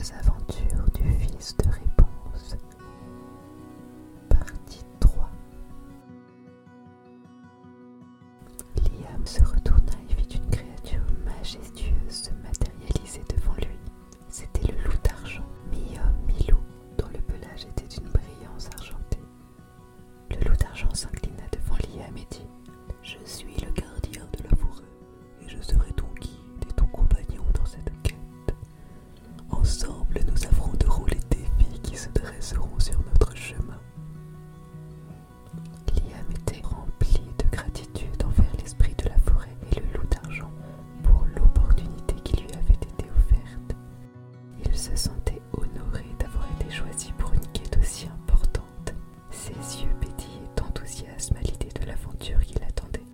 mystérieuse aventure du fils de réponse. Partie 3 Liam se retourna aussi importante. Ses yeux pétillaient d'enthousiasme à l'idée de l'aventure qui l'attendait.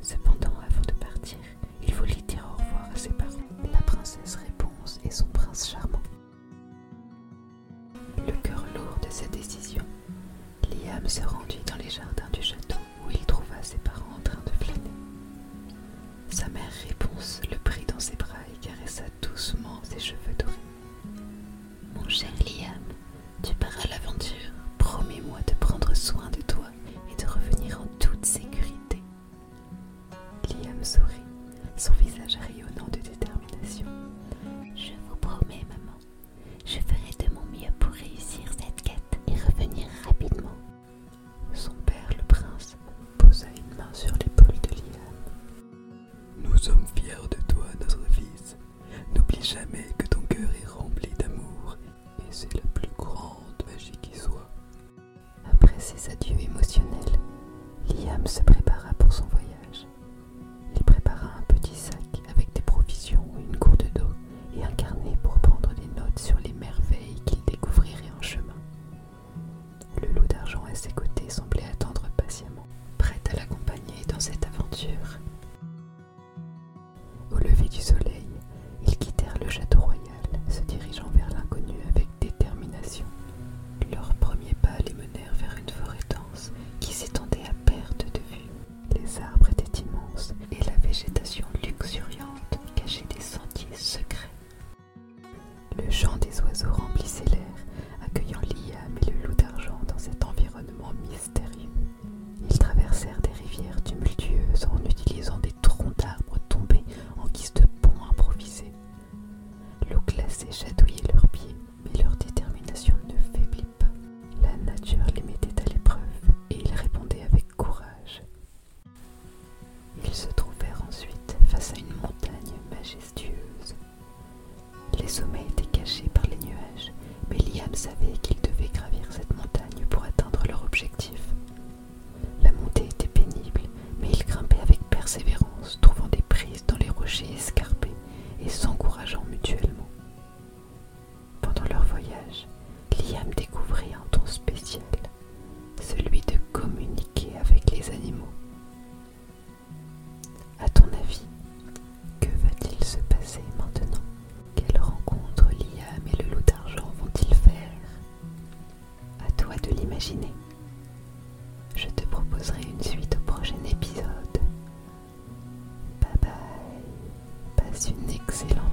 Cependant, avant de partir, il voulait dire au revoir à ses parents, la princesse Réponse et son prince charmant. Le cœur lourd de cette décision, Liam se rendit dans les jardins du château où il trouva ses parents tu pars à l'aventure. Promets-moi de prendre soin de toi et de revenir en toute sécurité. Liam sourit, son visage rayonnant de détermination. Je vous promets, maman, je ferai de mon mieux pour réussir cette quête et revenir rapidement. Son père, le prince, posa une main sur l'épaule de Liam. Nous sommes fiers de Au lever du soleil, ils quittèrent le château royal, se dirigeant vers l'inconnu avec détermination. Leurs premiers pas les menèrent vers une forêt dense qui s'étendait à perte de vue. Les arbres étaient immenses et la végétation luxuriante cachait des sentiers secrets. Le chant des oiseaux remplissait l'air, accueillant l'IAM et le loup d'argent dans cet environnement mystérieux. chatouiller leurs pieds, mais leur détermination ne faiblit pas. La nature les mettait à l'épreuve et ils répondaient avec courage. Ils se trouvèrent ensuite face à une montagne majestueuse. Les sommets étaient cachés par les nuages, mais Liam savait qu'il une suite au prochain épisode. Bye bye. Passe une excellente